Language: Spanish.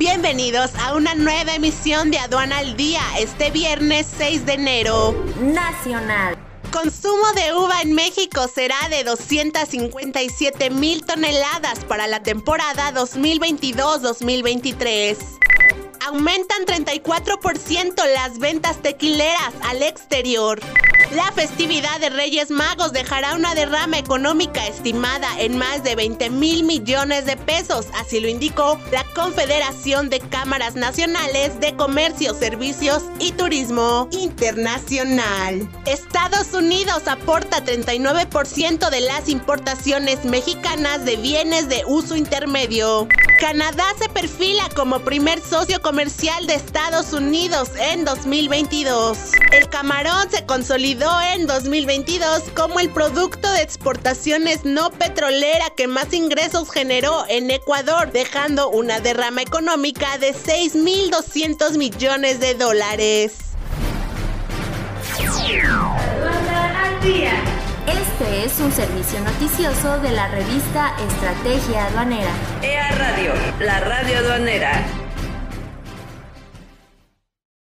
Bienvenidos a una nueva emisión de Aduana al Día este viernes 6 de enero. Nacional. Consumo de uva en México será de 257 mil toneladas para la temporada 2022-2023. Aumentan 34% las ventas tequileras al exterior. La festividad de Reyes Magos dejará una derrama económica estimada en más de 20 mil millones de pesos, así lo indicó la Confederación de Cámaras Nacionales de Comercio, Servicios y Turismo Internacional. Estados Unidos aporta 39% de las importaciones mexicanas de bienes de uso intermedio. Canadá se perfila como primer socio comercial de Estados Unidos en 2022. El camarón se consolidó en 2022 como el producto de exportaciones no petrolera que más ingresos generó en Ecuador, dejando una derrama económica de 6.200 millones de dólares. Este es un servicio noticioso de la revista Estrategia Aduanera. EA Radio, la radio aduanera